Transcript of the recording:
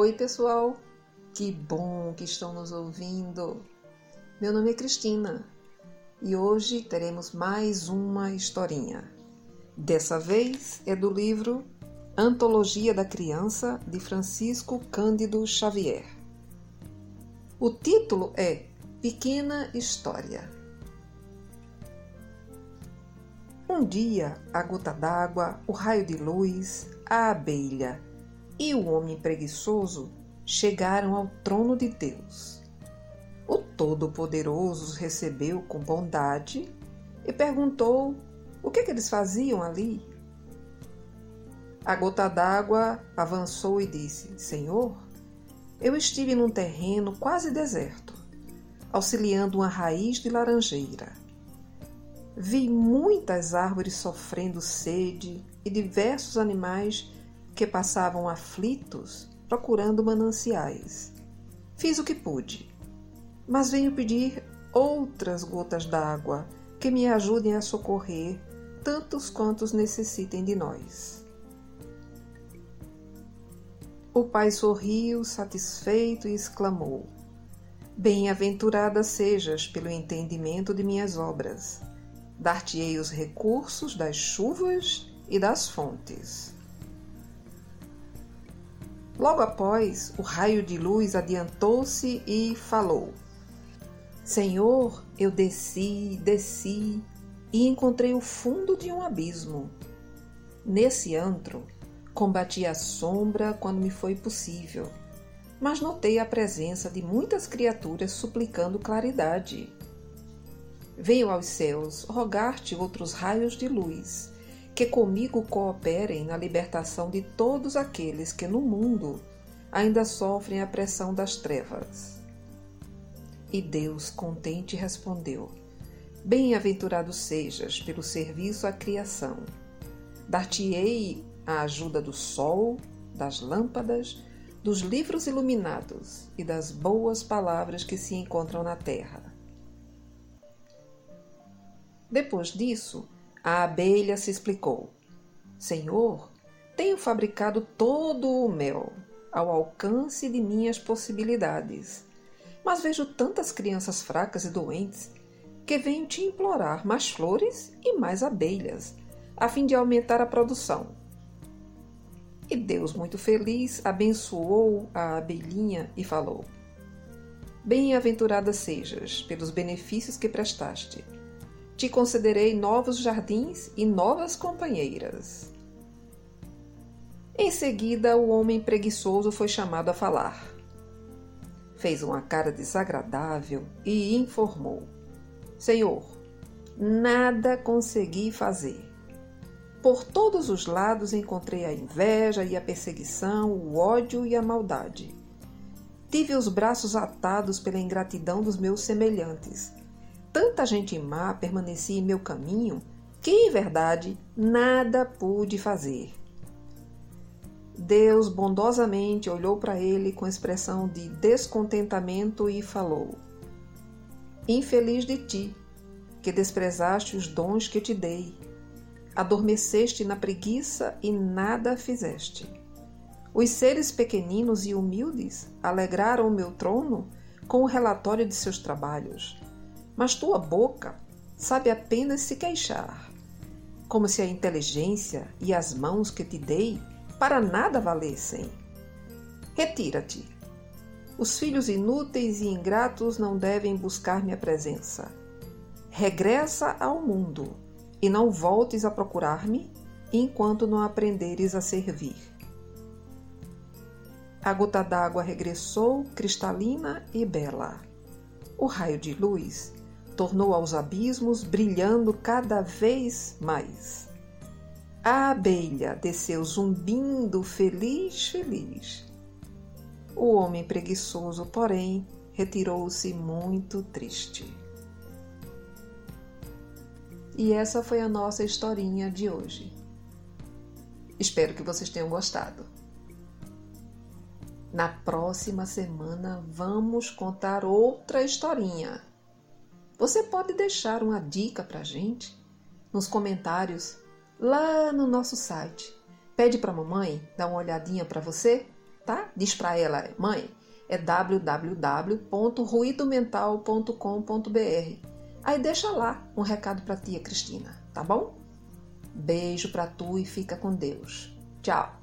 Oi, pessoal! Que bom que estão nos ouvindo! Meu nome é Cristina e hoje teremos mais uma historinha. Dessa vez é do livro Antologia da Criança de Francisco Cândido Xavier. O título é Pequena História. Um dia, a gota d'água, o raio de luz, a abelha e o homem preguiçoso chegaram ao trono de Deus. O Todo-Poderoso os recebeu com bondade e perguntou o que, é que eles faziam ali. A gota d'água avançou e disse: Senhor, eu estive num terreno quase deserto, auxiliando uma raiz de laranjeira. Vi muitas árvores sofrendo sede e diversos animais que passavam aflitos procurando mananciais. Fiz o que pude, mas venho pedir outras gotas d'água que me ajudem a socorrer tantos quantos necessitem de nós. O pai sorriu, satisfeito, e exclamou: Bem-aventurada sejas pelo entendimento de minhas obras. Dar-te-ei os recursos das chuvas e das fontes. Logo após, o raio de luz adiantou-se e falou: Senhor, eu desci, desci e encontrei o fundo de um abismo. Nesse antro, combati a sombra quando me foi possível, mas notei a presença de muitas criaturas suplicando claridade. Venho aos céus rogar-te outros raios de luz que comigo cooperem na libertação de todos aqueles que no mundo ainda sofrem a pressão das trevas. E Deus, contente, respondeu: Bem-aventurado sejas pelo serviço à criação. Dar-te-ei a ajuda do sol, das lâmpadas, dos livros iluminados e das boas palavras que se encontram na terra. Depois disso, a abelha se explicou: Senhor, tenho fabricado todo o mel ao alcance de minhas possibilidades, mas vejo tantas crianças fracas e doentes que venho te implorar mais flores e mais abelhas, a fim de aumentar a produção. E Deus, muito feliz, abençoou a abelhinha e falou: Bem-aventurada sejas pelos benefícios que prestaste te concederei novos jardins e novas companheiras. Em seguida, o homem preguiçoso foi chamado a falar. Fez uma cara desagradável e informou: Senhor, nada consegui fazer. Por todos os lados encontrei a inveja e a perseguição, o ódio e a maldade. Tive os braços atados pela ingratidão dos meus semelhantes tanta gente má permanecia em meu caminho que, em verdade, nada pude fazer. Deus bondosamente olhou para ele com expressão de descontentamento e falou: Infeliz de ti, que desprezaste os dons que te dei, adormeceste na preguiça e nada fizeste. Os seres pequeninos e humildes alegraram o meu trono com o relatório de seus trabalhos mas tua boca sabe apenas se queixar, como se a inteligência e as mãos que te dei para nada valessem. Retira-te. Os filhos inúteis e ingratos não devem buscar minha presença. Regressa ao mundo e não voltes a procurar-me enquanto não aprenderes a servir. A gota d'água regressou cristalina e bela. O raio de luz tornou aos abismos, brilhando cada vez mais. A abelha desceu zumbindo feliz, feliz. O homem preguiçoso, porém, retirou-se muito triste. E essa foi a nossa historinha de hoje. Espero que vocês tenham gostado. Na próxima semana vamos contar outra historinha. Você pode deixar uma dica para a gente nos comentários lá no nosso site. Pede para a mamãe dar uma olhadinha para você, tá? Diz para ela, mãe, é www.ruidomental.com.br. Aí deixa lá um recado para tia Cristina, tá bom? Beijo para tu e fica com Deus. Tchau.